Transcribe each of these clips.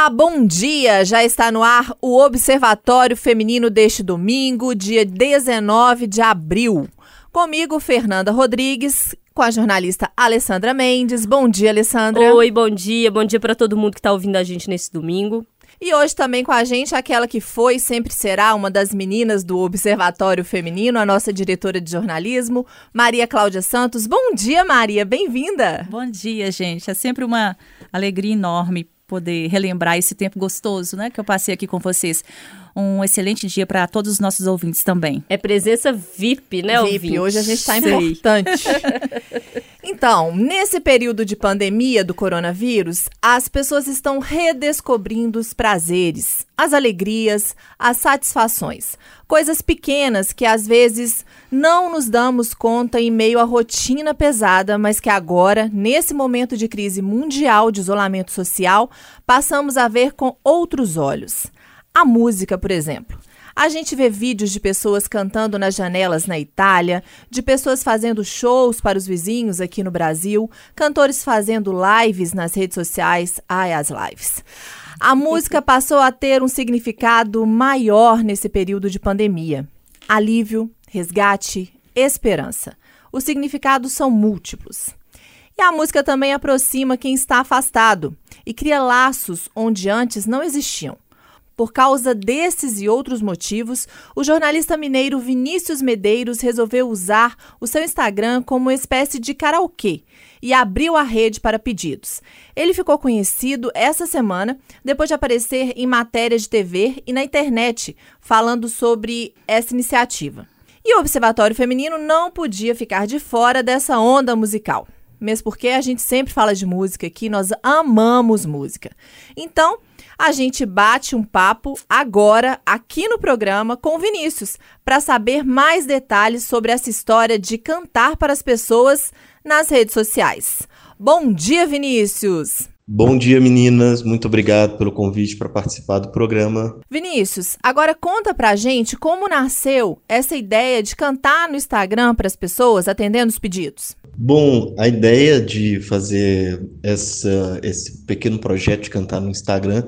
Olá, bom dia! Já está no ar o Observatório Feminino deste domingo, dia 19 de abril. Comigo, Fernanda Rodrigues, com a jornalista Alessandra Mendes. Bom dia, Alessandra. Oi, bom dia. Bom dia para todo mundo que está ouvindo a gente nesse domingo. E hoje também com a gente aquela que foi e sempre será uma das meninas do Observatório Feminino, a nossa diretora de jornalismo, Maria Cláudia Santos. Bom dia, Maria, bem-vinda. Bom dia, gente. É sempre uma alegria enorme poder relembrar esse tempo gostoso, né, que eu passei aqui com vocês. Um excelente dia para todos os nossos ouvintes também. É presença VIP, né, VIP. ouvinte? Hoje a gente está importante. Então, nesse período de pandemia do coronavírus, as pessoas estão redescobrindo os prazeres, as alegrias, as satisfações. Coisas pequenas que às vezes não nos damos conta em meio à rotina pesada, mas que agora, nesse momento de crise mundial de isolamento social, passamos a ver com outros olhos. A música, por exemplo. A gente vê vídeos de pessoas cantando nas janelas na Itália, de pessoas fazendo shows para os vizinhos aqui no Brasil, cantores fazendo lives nas redes sociais. Ai, as lives. A música passou a ter um significado maior nesse período de pandemia. Alívio, resgate, esperança. Os significados são múltiplos. E a música também aproxima quem está afastado e cria laços onde antes não existiam. Por causa desses e outros motivos, o jornalista mineiro Vinícius Medeiros resolveu usar o seu Instagram como uma espécie de karaokê e abriu a rede para pedidos. Ele ficou conhecido essa semana depois de aparecer em matérias de TV e na internet falando sobre essa iniciativa. E o Observatório Feminino não podia ficar de fora dessa onda musical. Mesmo porque a gente sempre fala de música aqui, nós amamos música. Então, a gente bate um papo agora aqui no programa com o Vinícius para saber mais detalhes sobre essa história de cantar para as pessoas nas redes sociais. Bom dia, Vinícius! Bom dia, meninas. Muito obrigado pelo convite para participar do programa. Vinícius, agora conta pra gente como nasceu essa ideia de cantar no Instagram para as pessoas atendendo os pedidos. Bom, a ideia de fazer essa, esse pequeno projeto de cantar no Instagram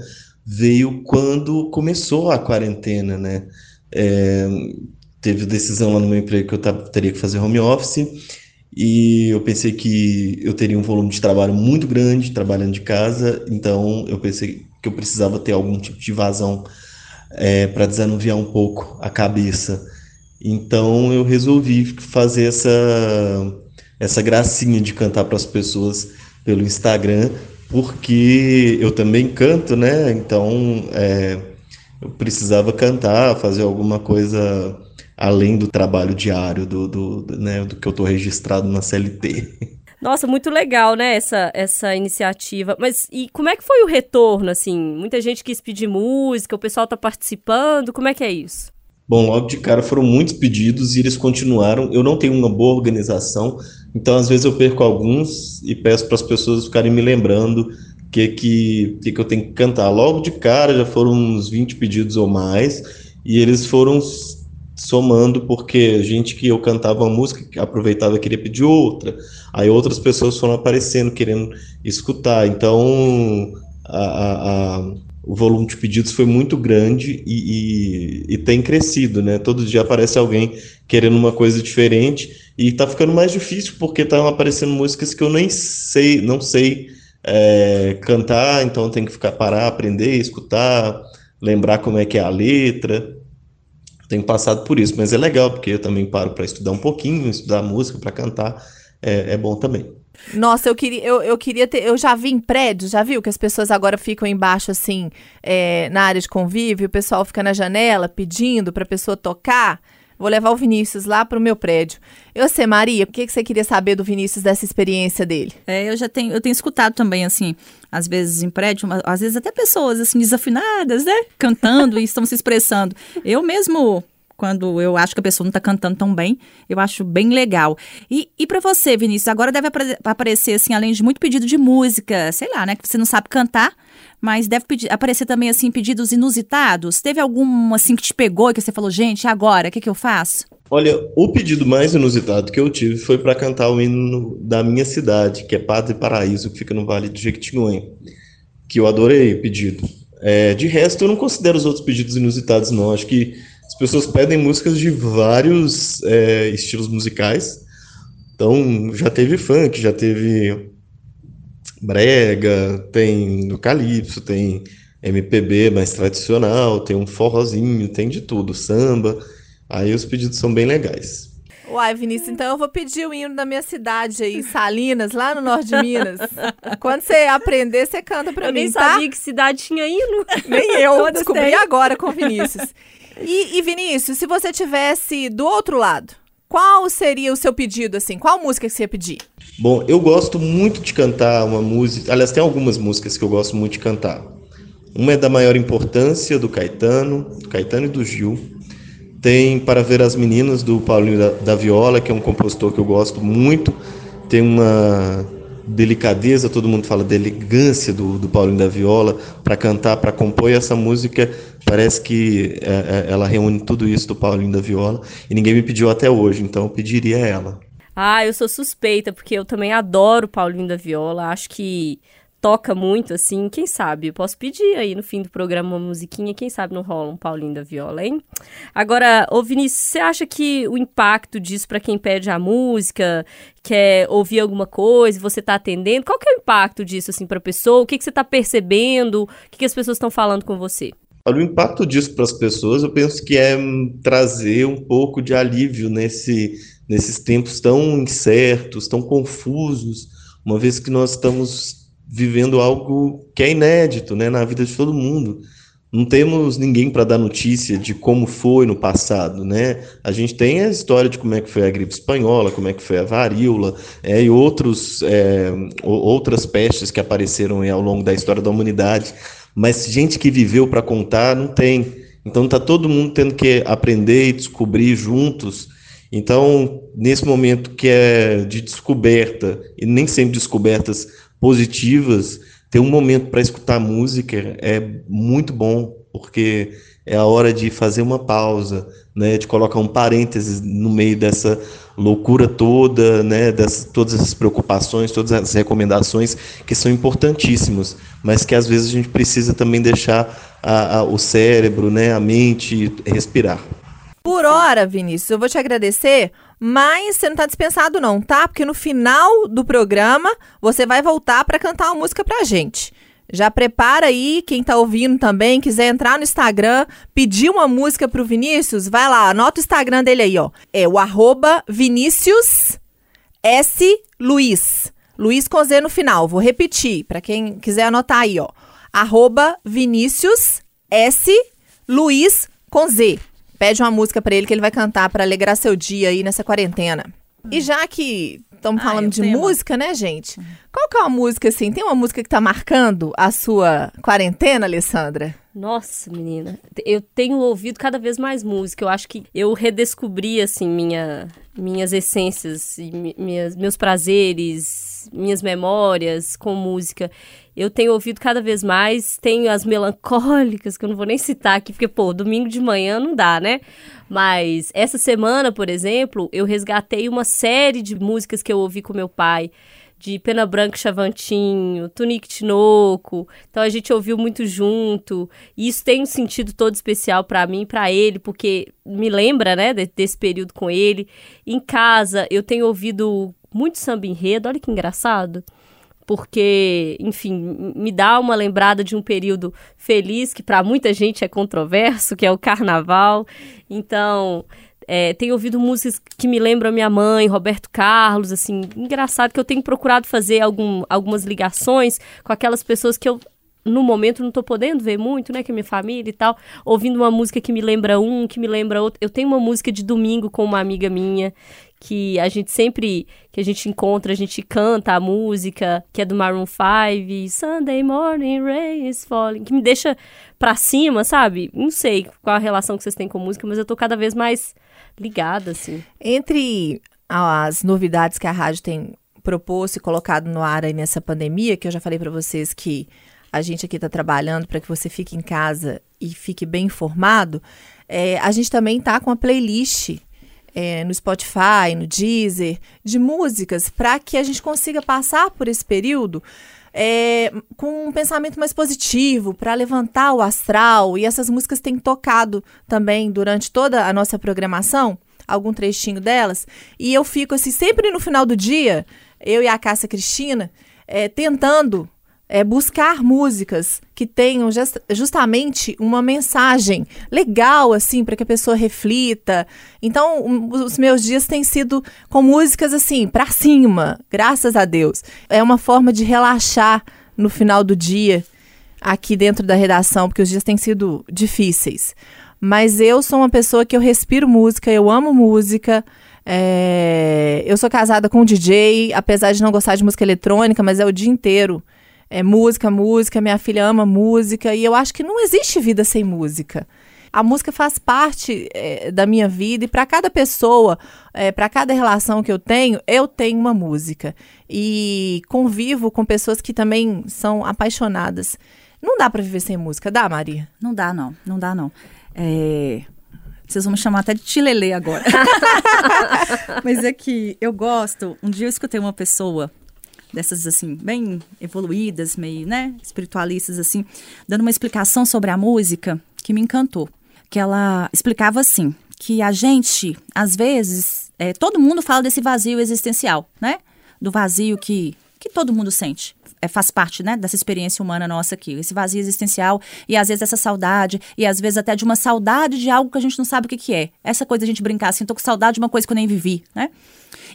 veio quando começou a quarentena, né? É, teve decisão lá no meu emprego que eu teria que fazer home office e eu pensei que eu teria um volume de trabalho muito grande trabalhando de casa, então eu pensei que eu precisava ter algum tipo de vazão é, para desanuviar um pouco a cabeça. Então eu resolvi fazer essa, essa gracinha de cantar para as pessoas pelo Instagram, porque eu também canto, né? Então é, eu precisava cantar, fazer alguma coisa além do trabalho diário, do, do, do, né, do que eu estou registrado na CLT. Nossa, muito legal, né, essa, essa iniciativa. Mas e como é que foi o retorno, assim? Muita gente quis pedir música, o pessoal está participando, como é que é isso? Bom, logo de cara foram muitos pedidos e eles continuaram. Eu não tenho uma boa organização, então às vezes eu perco alguns e peço para as pessoas ficarem me lembrando que, que, que eu tenho que cantar. Logo de cara já foram uns 20 pedidos ou mais, e eles foram somando, porque gente que eu cantava uma música, aproveitava e queria pedir outra, aí outras pessoas foram aparecendo, querendo escutar, então a, a, a, o volume de pedidos foi muito grande e, e, e, tem crescido, né? Todo dia aparece alguém querendo uma coisa diferente e tá ficando mais difícil porque estão aparecendo músicas que eu nem sei, não sei é, cantar, então tem que ficar parar, aprender, escutar, lembrar como é que é a letra tenho passado por isso, mas é legal, porque eu também paro para estudar um pouquinho, estudar música, para cantar, é, é, bom também. Nossa, eu queria, eu, eu queria ter. Eu já vi em prédios, já viu que as pessoas agora ficam embaixo, assim, é, na área de convívio, o pessoal fica na janela pedindo para a pessoa tocar. Vou levar o Vinícius lá para o meu prédio. Eu sei, Maria, o que, que você queria saber do Vinícius dessa experiência dele? É, eu já tenho, eu tenho escutado também, assim, às vezes em prédio, às vezes até pessoas, assim, desafinadas, né? Cantando e estão se expressando. Eu mesmo quando eu acho que a pessoa não está cantando tão bem, eu acho bem legal. E, e para você, Vinícius, agora deve aparecer, assim, além de muito pedido de música, sei lá, né, que você não sabe cantar, mas deve pedir, aparecer também, assim, pedidos inusitados. Teve algum, assim, que te pegou e que você falou, gente, agora, o que, que eu faço? Olha, o pedido mais inusitado que eu tive foi para cantar o hino da minha cidade, que é Padre Paraíso, que fica no Vale do Jequitinhonha, que eu adorei o pedido. É, de resto, eu não considero os outros pedidos inusitados, não. Acho que pessoas pedem músicas de vários é, estilos musicais. Então, já teve funk, já teve brega, tem no calypso, tem MPB mais tradicional, tem um forrozinho, tem de tudo, samba. Aí os pedidos são bem legais. Uai, Vinícius, então eu vou pedir o hino da minha cidade aí, Salinas, lá no norte de Minas. Quando você aprender, você canta pra eu mim, nem tá? sabia que cidade tinha hino. Nem eu, Todas descobri agora com o Vinícius. E, e, Vinícius, se você tivesse do outro lado, qual seria o seu pedido, assim? Qual música que você ia pedir? Bom, eu gosto muito de cantar uma música. Aliás, tem algumas músicas que eu gosto muito de cantar. Uma é da maior importância do Caetano, do Caetano e do Gil. Tem Para Ver as Meninas, do Paulinho da, da Viola, que é um compositor que eu gosto muito. Tem uma delicadeza, todo mundo fala da elegância do, do Paulinho da Viola para cantar, para compor. Essa música parece que é, é, ela reúne tudo isso do Paulinho da Viola. E ninguém me pediu até hoje, então eu pediria ela. Ah, eu sou suspeita, porque eu também adoro Paulinho da Viola. Acho que toca muito, assim. Quem sabe? Eu posso pedir aí no fim do programa uma musiquinha. Quem sabe não rola um Paulinho da Viola, hein? Agora, ô Vinícius, você acha que o impacto disso para quem pede a música, quer ouvir alguma coisa, você tá atendendo, qual que é o impacto disso, assim, pra pessoa? O que, que você tá percebendo? O que, que as pessoas estão falando com você? Olha, o impacto disso para as pessoas, eu penso que é hum, trazer um pouco de alívio nesse, nesses tempos tão incertos, tão confusos, uma vez que nós estamos vivendo algo que é inédito né, na vida de todo mundo. Não temos ninguém para dar notícia de como foi no passado, né? A gente tem a história de como é que foi a gripe espanhola, como é que foi a varíola, é, e outros, é, outras pestes que apareceram aí ao longo da história da humanidade. Mas gente que viveu para contar não tem. Então tá todo mundo tendo que aprender e descobrir juntos. Então, nesse momento que é de descoberta, e nem sempre descobertas positivas, ter um momento para escutar música é muito bom, porque é a hora de fazer uma pausa, né, de colocar um parênteses no meio dessa loucura toda, né, dessas, todas essas preocupações, todas as recomendações que são importantíssimas, mas que às vezes a gente precisa também deixar a, a, o cérebro, né, a mente respirar. Por hora, Vinícius, eu vou te agradecer, mas você não tá dispensado não, tá? Porque no final do programa você vai voltar para cantar uma música pra gente. Já prepara aí, quem tá ouvindo também, quiser entrar no Instagram, pedir uma música pro Vinícius, vai lá, anota o Instagram dele aí, ó. É o arroba Vinícius S. Luiz. Luiz com Z no final. Vou repetir, para quem quiser anotar aí, ó. Arroba Vinícius S. Luiz com Z. Pede uma música pra ele que ele vai cantar pra alegrar seu dia aí nessa quarentena. E já que estamos Ah, falando eu de música, né, gente? Qual que é uma música assim? Tem uma música que tá marcando a sua quarentena, Alessandra? Nossa, menina, eu tenho ouvido cada vez mais música. Eu acho que eu redescobri assim minha, minhas essências, e mi- minhas, meus prazeres, minhas memórias com música. Eu tenho ouvido cada vez mais. Tenho as melancólicas que eu não vou nem citar aqui, porque pô, domingo de manhã não dá, né? Mas essa semana, por exemplo, eu resgatei uma série de músicas que eu ouvi com meu pai de Pena Branca Chavantinho, Tunique Tinoco. Então a gente ouviu muito junto. E isso tem um sentido todo especial pra mim pra ele, porque me lembra, né, de- desse período com ele. Em casa, eu tenho ouvido muito samba enredo, olha que engraçado. Porque, enfim, me dá uma lembrada de um período feliz que pra muita gente é controverso, que é o carnaval. Então, é, tenho ouvido músicas que me lembram minha mãe, Roberto Carlos, assim, engraçado que eu tenho procurado fazer algum, algumas ligações com aquelas pessoas que eu, no momento, não tô podendo ver muito, né, que é minha família e tal, ouvindo uma música que me lembra um, que me lembra outro. Eu tenho uma música de domingo com uma amiga minha, que a gente sempre, que a gente encontra, a gente canta a música, que é do Maroon 5, Sunday Morning Rain is Falling, que me deixa pra cima, sabe? Não sei qual a relação que vocês têm com música, mas eu tô cada vez mais ligada, assim. Entre as novidades que a rádio tem proposto e colocado no ar aí nessa pandemia, que eu já falei para vocês que a gente aqui está trabalhando para que você fique em casa e fique bem informado, é, a gente também tá com a playlist é, no Spotify, no Deezer, de músicas, para que a gente consiga passar por esse período é, com um pensamento mais positivo, para levantar o astral. E essas músicas têm tocado também durante toda a nossa programação, algum trechinho delas. E eu fico assim, sempre no final do dia, eu e a Cássia Cristina, é, tentando é, buscar músicas que tenham just, justamente uma mensagem legal, assim, para que a pessoa reflita. Então, um, os meus dias têm sido com músicas assim, para cima, graças a Deus. É uma forma de relaxar no final do dia aqui dentro da redação, porque os dias têm sido difíceis. Mas eu sou uma pessoa que eu respiro música, eu amo música. É... Eu sou casada com um DJ, apesar de não gostar de música eletrônica, mas é o dia inteiro é música, música, minha filha ama música e eu acho que não existe vida sem música. A música faz parte é, da minha vida e para cada pessoa, é, para cada relação que eu tenho, eu tenho uma música. E convivo com pessoas que também são apaixonadas. Não dá para viver sem música, dá, Maria? Não dá, não. Não dá, não. É... Vocês vão me chamar até de Tilelê agora. Mas é que eu gosto. Um dia eu escutei uma pessoa dessas assim, bem evoluídas, meio, né, espiritualistas assim, dando uma explicação sobre a música que me encantou. Que ela explicava assim, que a gente, às vezes, é, todo mundo fala desse vazio existencial, né? Do vazio que, que todo mundo sente. É, faz parte né, dessa experiência humana nossa aqui, esse vazio existencial e às vezes essa saudade, e às vezes até de uma saudade de algo que a gente não sabe o que, que é. Essa coisa de a gente brincar assim, tô com saudade de uma coisa que eu nem vivi, né?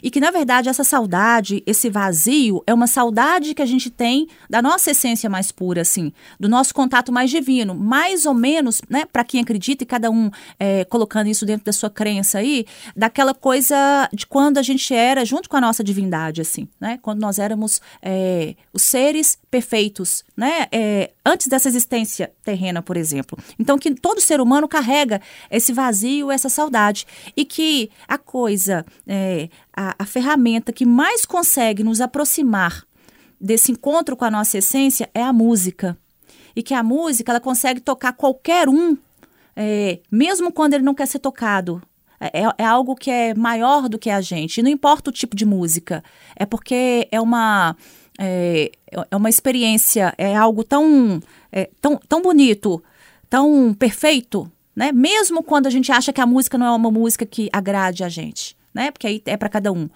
E que, na verdade, essa saudade, esse vazio, é uma saudade que a gente tem da nossa essência mais pura, assim, do nosso contato mais divino. Mais ou menos, né, para quem acredita, e cada um é, colocando isso dentro da sua crença aí, daquela coisa de quando a gente era junto com a nossa divindade, assim, né? Quando nós éramos é, os seres perfeitos, né? É, antes dessa existência terrena, por exemplo. Então, que todo ser humano carrega esse vazio, essa saudade. E que a coisa, é, a, a ferramenta que mais consegue nos aproximar desse encontro com a nossa essência é a música. E que a música, ela consegue tocar qualquer um, é, mesmo quando ele não quer ser tocado. É, é, algo que é maior do que a gente. E não importa o tipo de música. É porque é uma é, é uma experiência, é algo tão, é, tão, tão bonito, tão perfeito, né? Mesmo quando a gente acha que a música não é uma música que agrade a gente, né? Porque aí é para cada um.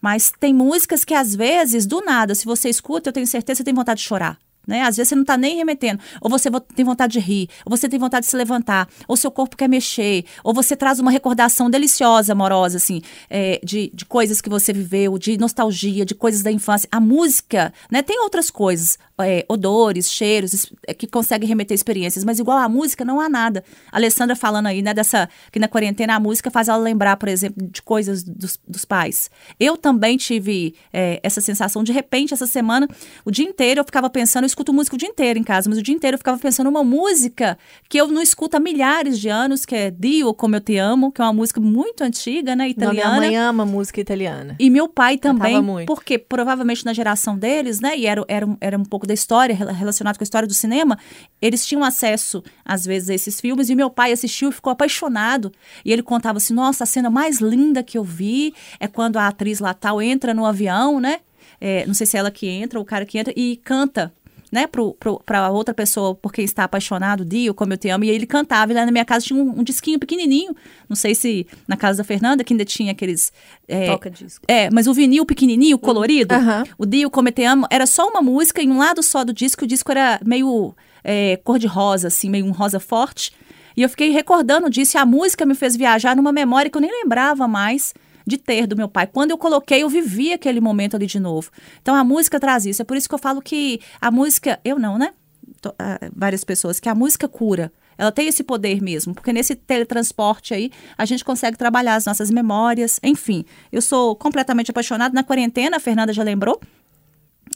Mas tem músicas que às vezes, do nada, se você escuta, eu tenho certeza que tem vontade de chorar. Né? Às vezes você não está nem remetendo. Ou você tem vontade de rir, ou você tem vontade de se levantar, ou seu corpo quer mexer, ou você traz uma recordação deliciosa, amorosa, assim, é, de, de coisas que você viveu, de nostalgia, de coisas da infância. A música, né? Tem outras coisas é, odores, cheiros, é, que conseguem remeter experiências, mas igual a música não há nada. A Alessandra falando aí, né, dessa, que na quarentena a música faz ela lembrar, por exemplo, de coisas dos, dos pais. Eu também tive é, essa sensação, de repente, essa semana, o dia inteiro eu ficava pensando, eu escuto música o dia inteiro em casa, mas o dia inteiro eu ficava pensando uma música que eu não escuto há milhares de anos, que é Dio, Como Eu Te Amo, que é uma música muito antiga, né, italiana. Não, minha mãe ama música italiana. E meu pai também, porque provavelmente na geração deles, né, e era, era, era um pouco da história, relacionado com a história do cinema, eles tinham acesso, às vezes, a esses filmes, e meu pai assistiu e ficou apaixonado. E ele contava assim: nossa, a cena mais linda que eu vi é quando a atriz lá tal entra no avião, né? É, não sei se é ela que entra, ou o cara que entra, e canta né, para outra pessoa por quem está apaixonado, Dio, como eu te amo, e ele cantava, e lá na minha casa tinha um, um disquinho pequenininho, não sei se na casa da Fernanda, que ainda tinha aqueles... É, Toca disco. É, mas o vinil pequenininho, colorido, uhum. o Dio, como eu te amo, era só uma música, em um lado só do disco, o disco era meio é, cor-de-rosa, assim, meio um rosa forte, e eu fiquei recordando disso, e a música me fez viajar numa memória que eu nem lembrava mais, de ter do meu pai. Quando eu coloquei, eu vivi aquele momento ali de novo. Então a música traz isso. É por isso que eu falo que a música, eu não, né? Tô, uh, várias pessoas, que a música cura. Ela tem esse poder mesmo, porque nesse teletransporte aí a gente consegue trabalhar as nossas memórias, enfim. Eu sou completamente apaixonada na quarentena, a Fernanda já lembrou.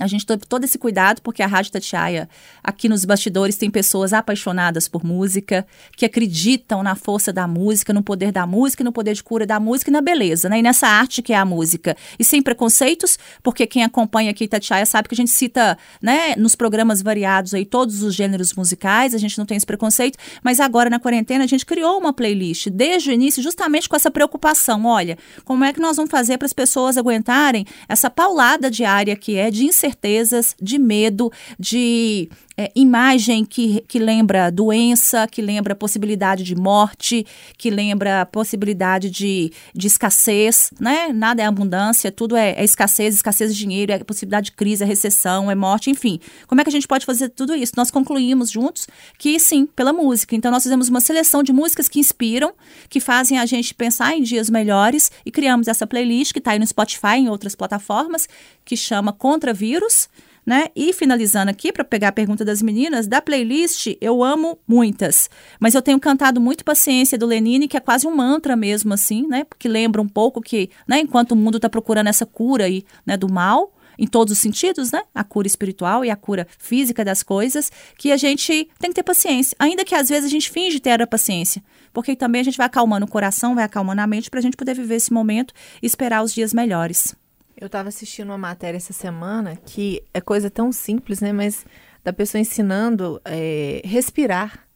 A gente teve todo esse cuidado, porque a Rádio Tatiaia, aqui nos bastidores, tem pessoas apaixonadas por música, que acreditam na força da música, no poder da música, no poder de cura da música e na beleza, né? E nessa arte que é a música. E sem preconceitos, porque quem acompanha aqui Tatiaia sabe que a gente cita, né, nos programas variados aí todos os gêneros musicais, a gente não tem esse preconceito, mas agora na quarentena a gente criou uma playlist desde o início, justamente com essa preocupação. Olha, como é que nós vamos fazer para as pessoas aguentarem essa paulada diária que é de incertezas, de medo, de é, imagem que, que lembra doença, que lembra possibilidade de morte, que lembra possibilidade de, de escassez, né? Nada é abundância, tudo é, é escassez, escassez de dinheiro, é possibilidade de crise, é recessão, é morte, enfim. Como é que a gente pode fazer tudo isso? Nós concluímos juntos que sim, pela música. Então nós fizemos uma seleção de músicas que inspiram, que fazem a gente pensar em dias melhores e criamos essa playlist que está aí no Spotify, em outras plataformas, que chama Contra Vírus né? E finalizando aqui, para pegar a pergunta das meninas, da playlist eu amo muitas, mas eu tenho cantado muito Paciência do Lenine, que é quase um mantra mesmo, assim, né? Porque lembra um pouco que, né, enquanto o mundo está procurando essa cura aí, né, do mal, em todos os sentidos, né? A cura espiritual e a cura física das coisas, que a gente tem que ter paciência. Ainda que às vezes a gente finge ter a paciência, porque também a gente vai acalmando o coração, vai acalmando a mente para a gente poder viver esse momento e esperar os dias melhores. Eu estava assistindo uma matéria essa semana que é coisa tão simples, né? Mas da pessoa ensinando é, respirar.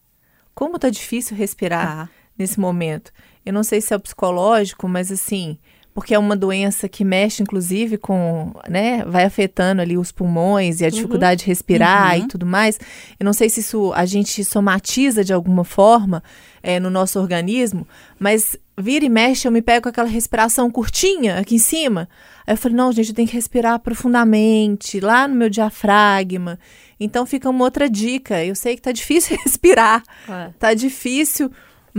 Como tá difícil respirar ah. nesse momento. Eu não sei se é o psicológico, mas assim, porque é uma doença que mexe, inclusive, com, né, vai afetando ali os pulmões e a uhum. dificuldade uhum. de respirar uhum. e tudo mais. Eu não sei se isso a gente somatiza de alguma forma é, no nosso organismo, mas vira e mexe, eu me pego com aquela respiração curtinha aqui em cima. Aí eu falei, não, gente, eu tenho que respirar profundamente, lá no meu diafragma. Então fica uma outra dica. Eu sei que tá difícil respirar, é. tá difícil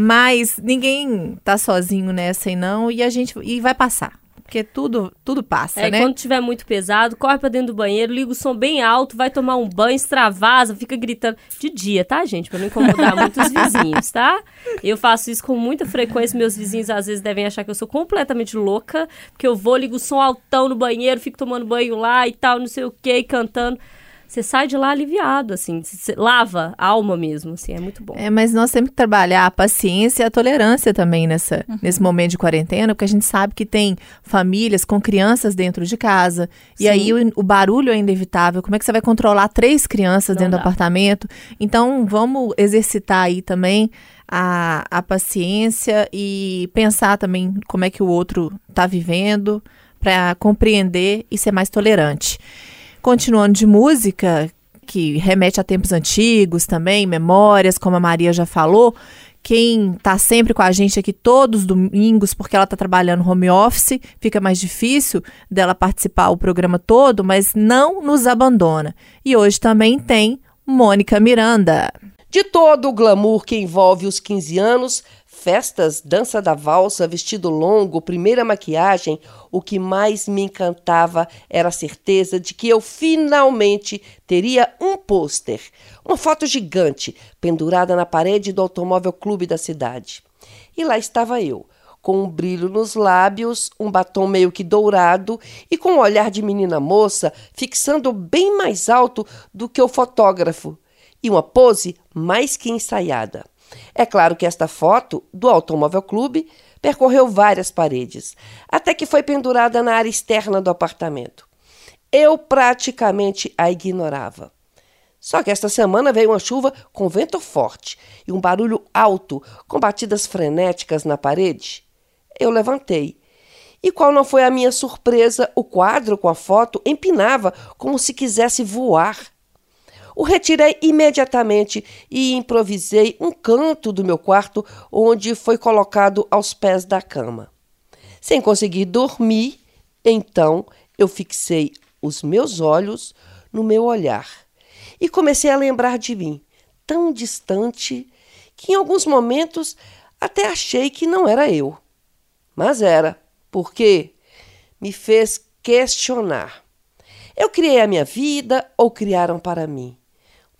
mas ninguém tá sozinho nessa e não, e a gente e vai passar. Porque tudo, tudo passa, é, né? quando tiver muito pesado, corre pra dentro do banheiro, liga o som bem alto, vai tomar um banho, extravasa, fica gritando. De dia, tá, gente? Pra não incomodar muito os vizinhos, tá? Eu faço isso com muita frequência. Meus vizinhos às vezes devem achar que eu sou completamente louca, porque eu vou, ligo o som altão no banheiro, fico tomando banho lá e tal, não sei o que, cantando você sai de lá aliviado, assim, lava a alma mesmo, assim, é muito bom. É, mas nós temos que trabalhar a paciência e a tolerância também nessa, uhum. nesse momento de quarentena, porque a gente sabe que tem famílias com crianças dentro de casa, Sim. e aí o, o, barulho é inevitável. Como é que você vai controlar três crianças Não dentro dá. do apartamento? Então, vamos exercitar aí também a, a paciência e pensar também como é que o outro está vivendo, para compreender e ser mais tolerante. Continuando de música, que remete a tempos antigos também, memórias, como a Maria já falou. Quem está sempre com a gente aqui todos os domingos, porque ela está trabalhando home office, fica mais difícil dela participar o programa todo, mas não nos abandona. E hoje também tem Mônica Miranda. De todo o glamour que envolve os 15 anos, Festas, dança da valsa, vestido longo, primeira maquiagem, o que mais me encantava era a certeza de que eu finalmente teria um pôster, uma foto gigante, pendurada na parede do automóvel clube da cidade. E lá estava eu, com um brilho nos lábios, um batom meio que dourado e com um olhar de menina moça fixando bem mais alto do que o fotógrafo, e uma pose mais que ensaiada. É claro que esta foto do Automóvel Clube percorreu várias paredes, até que foi pendurada na área externa do apartamento. Eu praticamente a ignorava. Só que esta semana veio uma chuva com vento forte e um barulho alto, com batidas frenéticas na parede. Eu levantei. E qual não foi a minha surpresa? O quadro com a foto empinava como se quisesse voar. O retirei imediatamente e improvisei um canto do meu quarto, onde foi colocado aos pés da cama. Sem conseguir dormir, então eu fixei os meus olhos no meu olhar e comecei a lembrar de mim, tão distante que em alguns momentos até achei que não era eu. Mas era, porque me fez questionar. Eu criei a minha vida ou criaram para mim?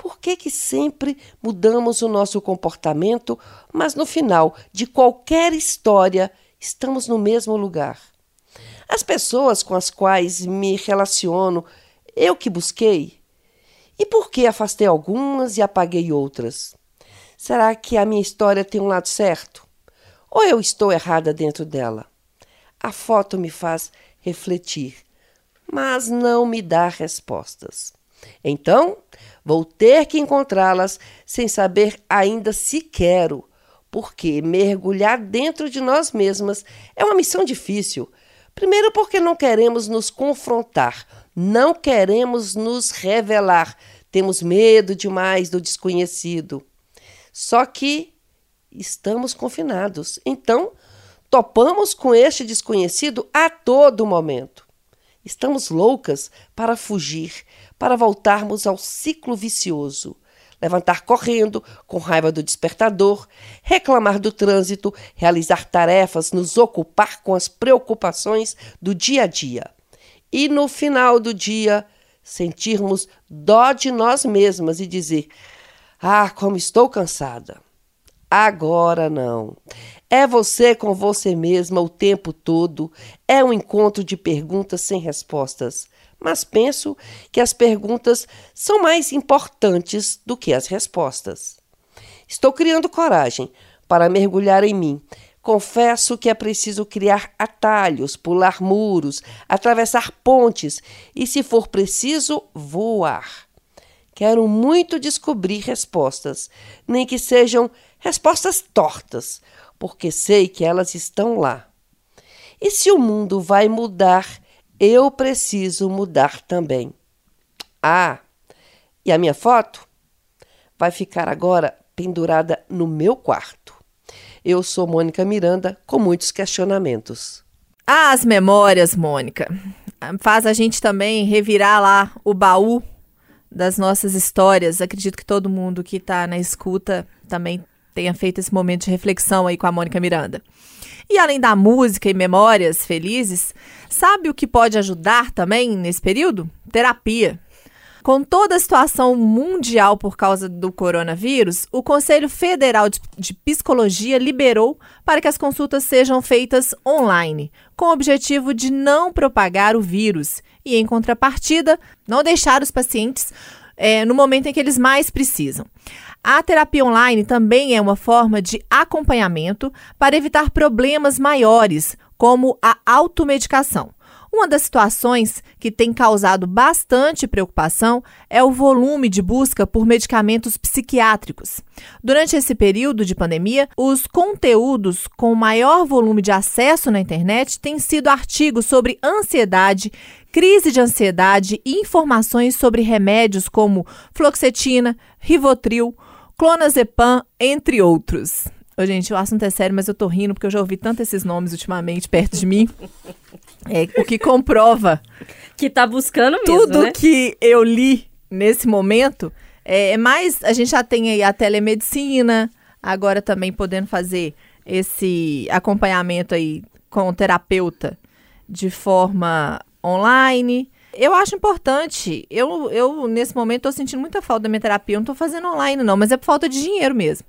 Por que, que sempre mudamos o nosso comportamento, mas no final de qualquer história estamos no mesmo lugar? As pessoas com as quais me relaciono, eu que busquei? E por que afastei algumas e apaguei outras? Será que a minha história tem um lado certo? Ou eu estou errada dentro dela? A foto me faz refletir, mas não me dá respostas. Então, Vou ter que encontrá-las sem saber ainda se quero, porque mergulhar dentro de nós mesmas é uma missão difícil. Primeiro, porque não queremos nos confrontar, Não queremos nos revelar, temos medo demais do desconhecido. Só que estamos confinados. Então, topamos com este desconhecido a todo momento. Estamos loucas para fugir, para voltarmos ao ciclo vicioso. Levantar correndo, com raiva do despertador, reclamar do trânsito, realizar tarefas, nos ocupar com as preocupações do dia a dia. E no final do dia, sentirmos dó de nós mesmas e dizer: Ah, como estou cansada. Agora não. É você com você mesma o tempo todo. É um encontro de perguntas sem respostas. Mas penso que as perguntas são mais importantes do que as respostas. Estou criando coragem para mergulhar em mim. Confesso que é preciso criar atalhos, pular muros, atravessar pontes e, se for preciso, voar. Quero muito descobrir respostas, nem que sejam respostas tortas, porque sei que elas estão lá. E se o mundo vai mudar, eu preciso mudar também. Ah, e a minha foto vai ficar agora pendurada no meu quarto. Eu sou Mônica Miranda, com muitos questionamentos. As memórias, Mônica. Faz a gente também revirar lá o baú das nossas histórias. Acredito que todo mundo que está na escuta também tenha feito esse momento de reflexão aí com a Mônica Miranda. E além da música e memórias felizes, sabe o que pode ajudar também nesse período? Terapia. Com toda a situação mundial por causa do coronavírus, o Conselho Federal de, Psicologia liberou para que as consultas sejam feitas online, com o objetivo de não propagar o vírus e, em contrapartida, não deixar os pacientes é, no momento em que eles mais precisam. A terapia online também é uma forma de acompanhamento para evitar problemas maiores, como a automedicação. Uma das situações que tem causado bastante preocupação é o volume de busca por medicamentos psiquiátricos. Durante esse período de pandemia, os conteúdos com maior volume de acesso na internet têm sido artigos sobre ansiedade, crise de ansiedade e informações sobre remédios como fluoxetina, rivotril, clonazepam, entre outros. Ô, gente, o assunto é sério, mas eu tô rindo porque eu já ouvi tanto esses nomes ultimamente perto de mim. É, o que comprova. Que tá buscando mesmo, Tudo né? que eu li nesse momento é, é mais. A gente já tem aí a telemedicina, agora também podendo fazer esse acompanhamento aí com o terapeuta de forma online. Eu acho importante. Eu, eu nesse momento, estou sentindo muita falta da minha terapia. Eu não estou fazendo online, não, mas é por falta de dinheiro mesmo.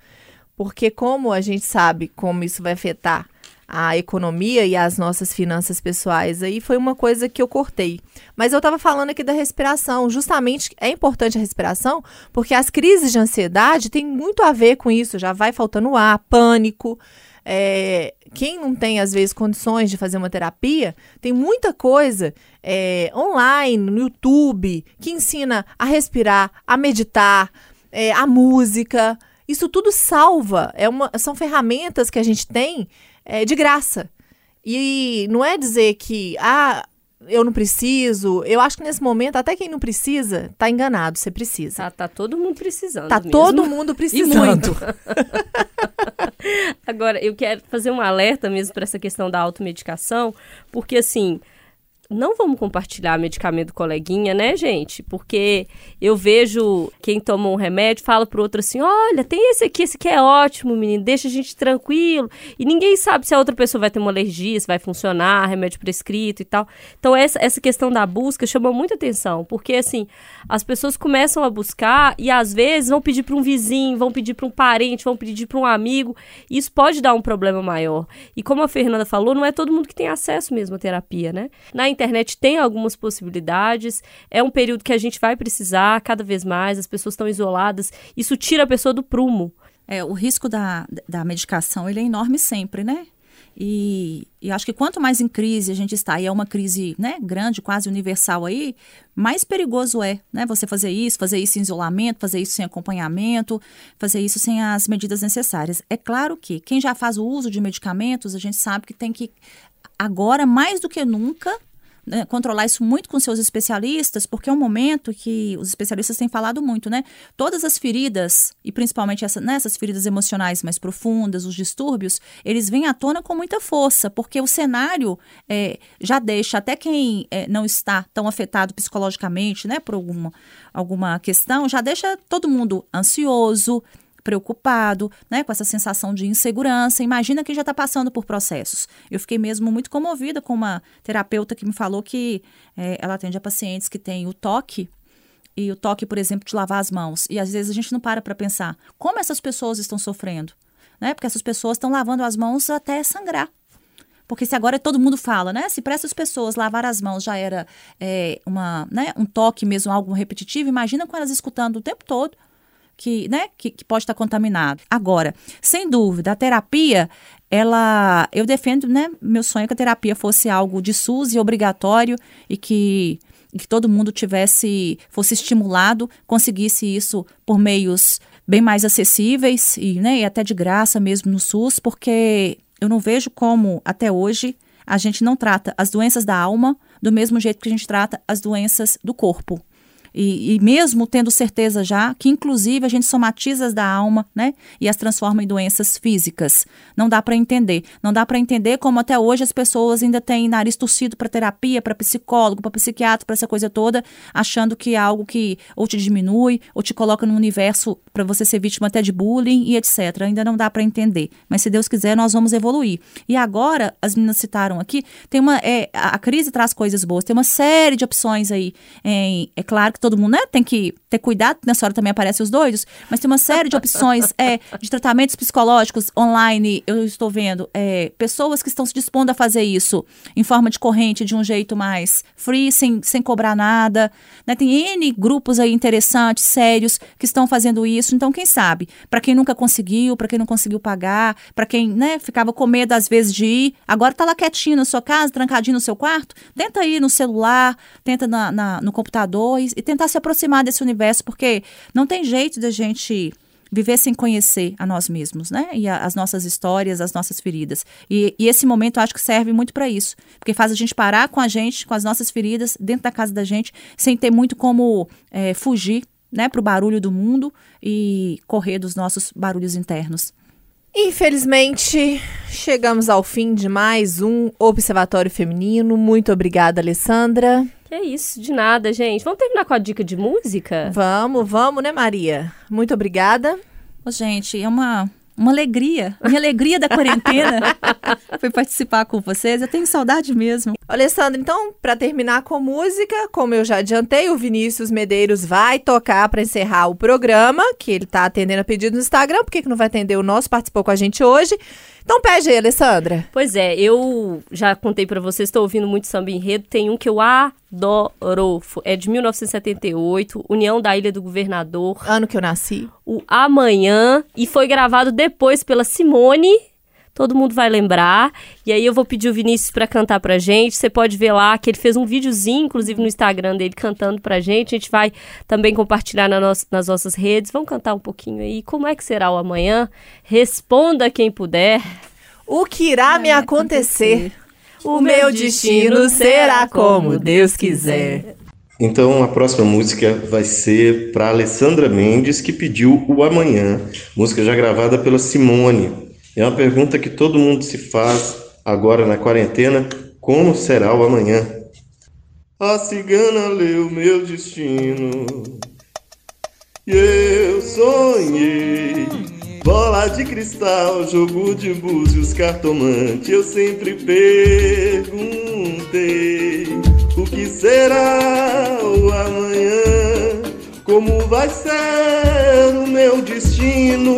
Porque, como a gente sabe como isso vai afetar a economia e as nossas finanças pessoais, aí foi uma coisa que eu cortei. Mas eu estava falando aqui da respiração. Justamente é importante a respiração, porque as crises de ansiedade têm muito a ver com isso. Já vai faltando ar, pânico. É, quem não tem, às vezes, condições de fazer uma terapia, tem muita coisa é, online, no YouTube, que ensina a respirar, a meditar, é, a música. Isso tudo salva. É uma, são ferramentas que a gente tem é, de graça. E não é dizer que, ah, eu não preciso. Eu acho que nesse momento, até quem não precisa, tá enganado. Você precisa. Tá, tá todo mundo precisando. Tá mesmo. todo mundo precisando. E muito. Agora, eu quero fazer um alerta mesmo para essa questão da automedicação, porque assim não vamos compartilhar medicamento coleguinha, né, gente? Porque eu vejo quem toma um remédio fala pro outro assim: olha, tem esse aqui, esse aqui é ótimo, menino, deixa a gente tranquilo. E ninguém sabe se a outra pessoa vai ter uma alergia, se vai funcionar, remédio prescrito e tal. Então, essa, essa questão da busca chama muita atenção, porque assim, as pessoas começam a buscar e às vezes vão pedir para um vizinho, vão pedir para um parente, vão pedir para um amigo. E isso pode dar um problema maior. E como a Fernanda falou, não é todo mundo que tem acesso mesmo à terapia, né? Na internet tem algumas possibilidades, é um período que a gente vai precisar cada vez mais, as pessoas estão isoladas, isso tira a pessoa do prumo. É, o risco da, da medicação ele é enorme sempre, né? E, e, acho que quanto mais em crise a gente está, e é uma crise né, grande, quase universal aí, mais perigoso é né, você fazer isso, fazer isso em isolamento, fazer isso sem acompanhamento, fazer isso sem as medidas necessárias. É claro que quem já faz o uso de medicamentos, a gente sabe que tem que, agora mais do que nunca, né, controlar isso muito com seus especialistas, porque é um momento que os especialistas têm falado muito, né? Todas as feridas, e principalmente essa, né, essas feridas emocionais mais profundas, os distúrbios, eles vêm à tona com muita força, porque o cenário é, já deixa até quem é, não está tão afetado psicologicamente, né, por alguma, alguma questão, já deixa todo mundo ansioso, preocupado, né, com essa sensação de insegurança. Imagina quem já está passando por processos. Eu fiquei mesmo muito comovida com uma terapeuta que me falou que é, ela atende a pacientes que têm o toque e o toque, por exemplo, de lavar as mãos. E às vezes a gente não para para pensar como essas pessoas estão sofrendo, né? Porque essas pessoas estão lavando as mãos até sangrar. Porque se agora todo mundo fala, né? Se para essas pessoas lavar as mãos já era é, uma, né, um toque mesmo, algo repetitivo, imagina com elas escutando o tempo todo que, né, que, que pode estar contaminado. Agora, sem dúvida, a terapia ela eu defendo, né, meu sonho é que a terapia fosse algo de SUS e obrigatório e que, que todo mundo tivesse fosse estimulado, conseguisse isso por meios bem mais acessíveis e, né, e até de graça mesmo no SUS, porque eu não vejo como até hoje a gente não trata as doenças da alma do mesmo jeito que a gente trata as doenças do corpo. E, e, mesmo tendo certeza já que, inclusive, a gente somatiza as da alma, né? E as transforma em doenças físicas. Não dá para entender. Não dá para entender como até hoje as pessoas ainda têm nariz torcido para terapia, para psicólogo, para psiquiatra, para essa coisa toda, achando que é algo que ou te diminui, ou te coloca num universo para você ser vítima até de bullying e etc. Ainda não dá para entender. Mas se Deus quiser, nós vamos evoluir. E agora, as meninas citaram aqui, tem uma. É, a crise traz coisas boas, tem uma série de opções aí. Em, é claro que todo mundo né, tem que ter cuidado, nessa hora também aparecem os doidos, mas tem uma série de opções é, de tratamentos psicológicos online. Eu estou vendo é, pessoas que estão se dispondo a fazer isso em forma de corrente, de um jeito mais free, sem, sem cobrar nada. Né? Tem N grupos aí interessantes, sérios, que estão fazendo isso. Então, quem sabe? Para quem nunca conseguiu, para quem não conseguiu pagar, para quem né, ficava com medo às vezes de ir, agora está lá quietinho na sua casa, trancadinho no seu quarto, tenta ir no celular, tenta na, na no computador e, e tentar se aproximar desse universo, porque não tem jeito da gente viver sem conhecer a nós mesmos, né? E a, as nossas histórias, as nossas feridas. E, e esse momento acho que serve muito para isso, porque faz a gente parar com a gente, com as nossas feridas, dentro da casa da gente, sem ter muito como é, fugir, né, para o barulho do mundo e correr dos nossos barulhos internos. Infelizmente, chegamos ao fim de mais um Observatório Feminino. Muito obrigada, Alessandra. Que é isso, de nada, gente. Vamos terminar com a dica de música? Vamos, vamos, né, Maria? Muito obrigada. Ô, gente, é uma uma alegria. Minha alegria da quarentena foi participar com vocês. Eu tenho saudade mesmo. Alessandra, então, para terminar com música, como eu já adiantei, o Vinícius Medeiros vai tocar para encerrar o programa, que ele está atendendo a pedido no Instagram. Por que, que não vai atender o nosso? Participou com a gente hoje. Então pede aí, Alessandra. Pois é, eu já contei para vocês, estou ouvindo muito samba enredo. Tem um que eu adoro, é de 1978, União da Ilha do Governador. Ano que eu nasci. O Amanhã, e foi gravado depois pela Simone todo mundo vai lembrar. E aí eu vou pedir o Vinícius para cantar pra gente. Você pode ver lá que ele fez um videozinho, inclusive no Instagram dele, cantando pra gente. A gente vai também compartilhar na nossa, nas nossas redes. Vamos cantar um pouquinho aí. Como é que será o amanhã? Responda quem puder. O que irá me acontecer? O meu destino será como Deus quiser. Então a próxima música vai ser para Alessandra Mendes, que pediu o Amanhã, música já gravada pela Simone. É uma pergunta que todo mundo se faz agora na quarentena: como será o amanhã? A cigana leu meu destino e eu sonhei. Bola de cristal, jogo de búzios, cartomante. Eu sempre perguntei: o que será o amanhã? Como vai ser o meu destino?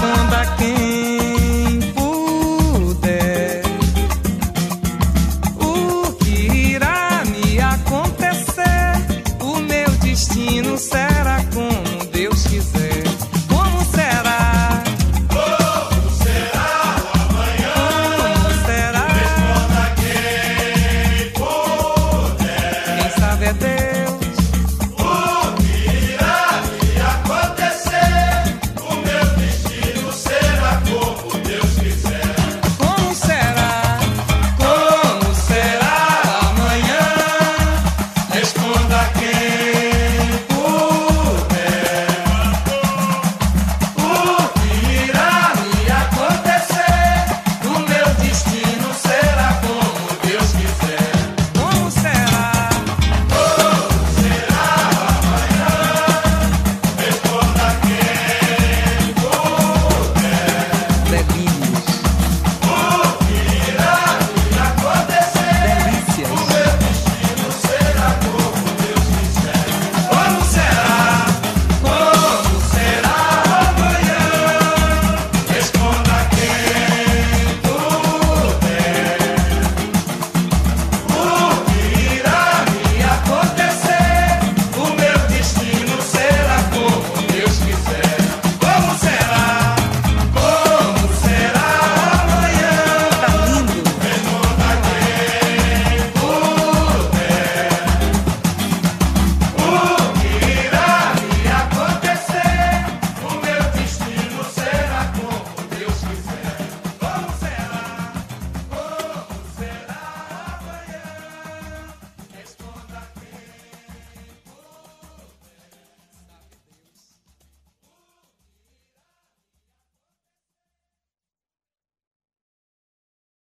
samba quente.